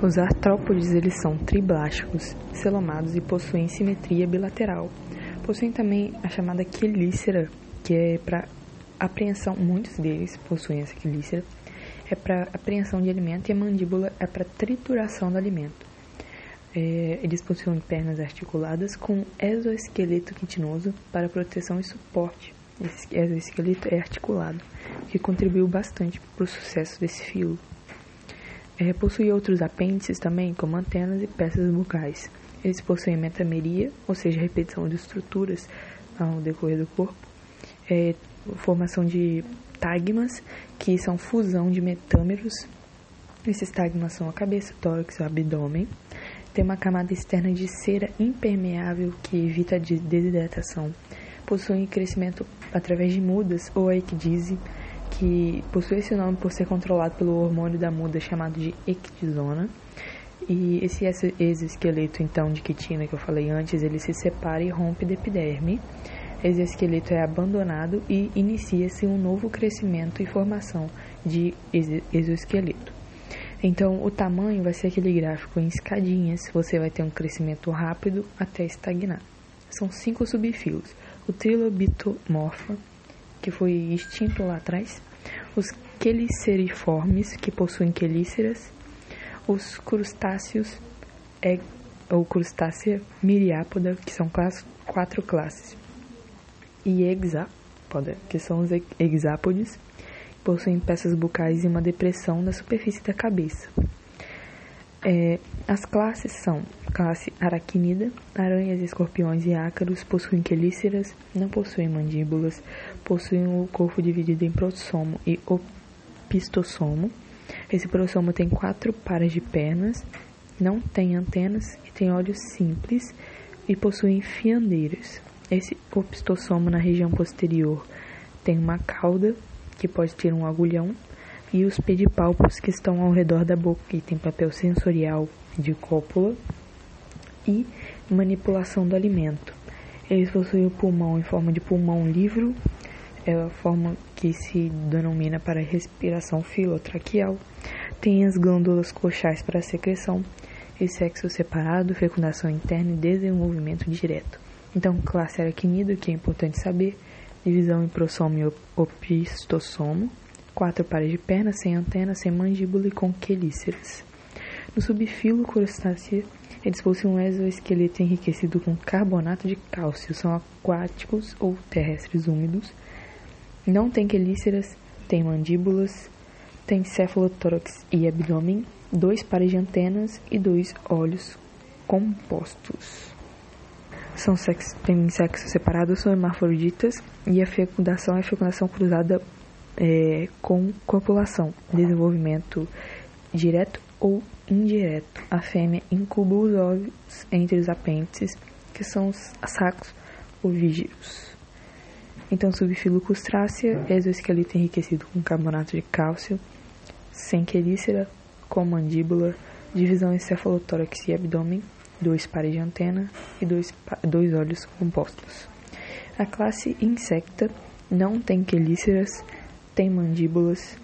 Os artrópodes eles são triblásticos, celomados e possuem simetria bilateral. Possuem também a chamada quelícera, que é para apreensão, muitos deles possuem essa quelícera, é para apreensão de alimento e a mandíbula é para trituração do alimento. É, eles possuem pernas articuladas com exoesqueleto quitinoso para proteção e suporte. Esse exoesqueleto é articulado, que contribuiu bastante para o sucesso desse filo. É, possui outros apêndices também, como antenas e peças bucais. Eles possuem metameria, ou seja, repetição de estruturas ao decorrer do corpo, é, formação de tagmas, que são fusão de metâmeros. Esses tagmas são a cabeça, o tórax e o abdômen. Tem uma camada externa de cera impermeável que evita a desidratação. Possuem crescimento através de mudas ou ecdise, que possui esse nome por ser controlado pelo hormônio da muda chamado de ecdisona. E esse exoesqueleto, então, de quitina que eu falei antes, ele se separa e rompe da epiderme. Esse esqueleto é abandonado e inicia-se um novo crescimento e formação de exoesqueleto. Então, o tamanho vai ser aquele gráfico em escadinhas, você vai ter um crescimento rápido até estagnar. São cinco subfilos. O trilobitomorfa, que foi extinto lá atrás, os queliceriformes, que possuem quelíceras, os crustáceos é, ou crustácea miriápoda, que são quatro classes, e hexápoda, que são os hexápodes, possuem peças bucais e uma depressão na superfície da cabeça. É, as classes são classe aracnida, aranhas, escorpiões e ácaros, possuem quelíceras, não possuem mandíbulas, possuem o corpo dividido em prossomo e opistossomo. Esse prossomo tem quatro pares de pernas, não tem antenas e tem olhos simples e possuem fiandeiras. Esse opistossomo na região posterior tem uma cauda que pode ter um agulhão e os pedipalpos que estão ao redor da boca e tem papel sensorial de cópula e manipulação do alimento. Eles possuem o pulmão em forma de pulmão livre, é a forma que se denomina para respiração filotraqueal. Tem as glândulas coxais para secreção, e sexo separado, fecundação interna e desenvolvimento direto. Então, classe aracnídeo, que é importante saber, divisão em prossomo e opistossomo, quatro pares de pernas, sem antena, sem mandíbula e com quelíceras. No subfilo crustácea, eles possuem um exoesqueleto enriquecido com carbonato de cálcio, são aquáticos ou terrestres úmidos, não tem quelíceras, tem mandíbulas, tem cefalotórax e abdômen, dois pares de antenas e dois olhos compostos. São sexo, têm sexo separado, são hermafroditas e a fecundação é fecundação cruzada é, com copulação, desenvolvimento direto ou indireto. A fêmea incuba os ovos entre os apêndices, que são os sacos ovígeos. Então, subfilo crustácea, exoesqueleto enriquecido com carbonato de cálcio, sem quelícera, com mandíbula, divisão em cefalotórax e abdômen, dois pares de antena e dois, dois olhos compostos. A classe insecta não tem quelíceras, tem mandíbulas,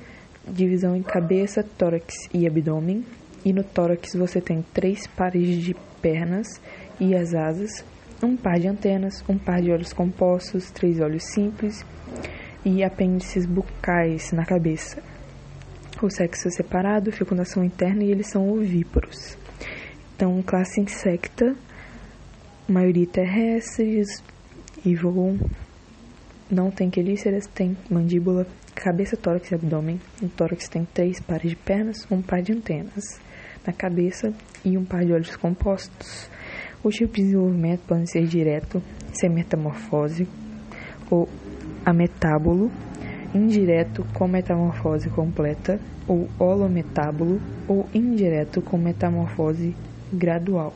divisão em cabeça, tórax e abdômen, e no tórax você tem três pares de pernas e as asas, um par de antenas, um par de olhos compostos, três olhos simples e apêndices bucais na cabeça. O sexo é separado, fecundação interna e eles são ovíparos. Então, classe insecta, maioria terrestres e voam. Não tem quelíceras, tem mandíbula, cabeça, tórax e abdômen. O tórax tem três pares de pernas, um par de antenas na cabeça e um par de olhos compostos. Os tipos de desenvolvimento podem ser direto, sem metamorfose, ou ametábulo, indireto com metamorfose completa, ou holometábulo, ou indireto com metamorfose gradual.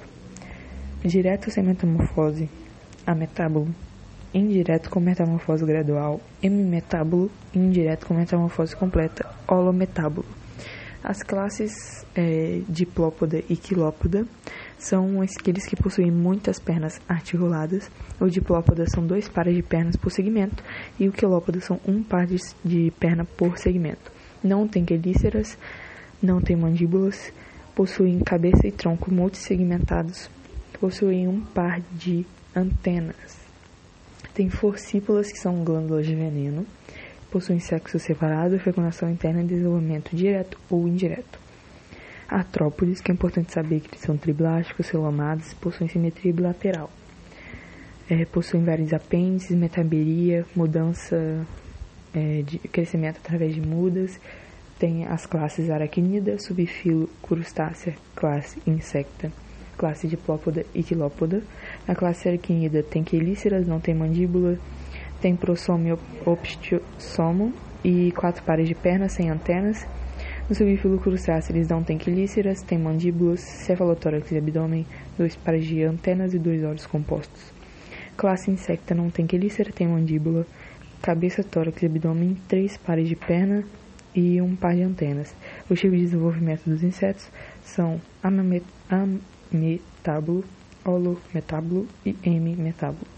Direto sem metamorfose, ametábulo, indireto com metamorfose gradual, hemimetábulo, indireto com metamorfose completa, holometábulo. As classes é, diplópoda e quilópoda são aqueles que possuem muitas pernas articuladas. O diplópoda são dois pares de pernas por segmento e o quilópoda são um par de, de perna por segmento. Não tem quelíceras, não tem mandíbulas, possuem cabeça e tronco multissegmentados, possuem um par de antenas. Tem forcípulas, que são glândulas de veneno, possuem sexo separado, fecundação interna e desenvolvimento direto ou indireto. Artrópodes, que é importante saber que eles são triblásticos, celomados, possuem simetria bilateral. É, possuem vários apêndices, metaberia, mudança é, de crescimento através de mudas. Tem as classes aracnida, subfilo crustácea, classe insecta, classe diplópoda e quilópoda. Na classe aracnida tem quelíceras, não tem mandíbula, tem prossomo e e quatro pares de pernas sem antenas. No subfilo crustáceo eles não têm quelíceras, têm mandíbulas, cefalotórax e abdômen, dois pares de antenas e dois olhos compostos. Classe insecta não tem quelícera, tem mandíbula, cabeça, tórax e abdômen, três pares de perna e um par de antenas. Os tipos de desenvolvimento dos insetos são ametábulo, holometábulo e hemimetábulo.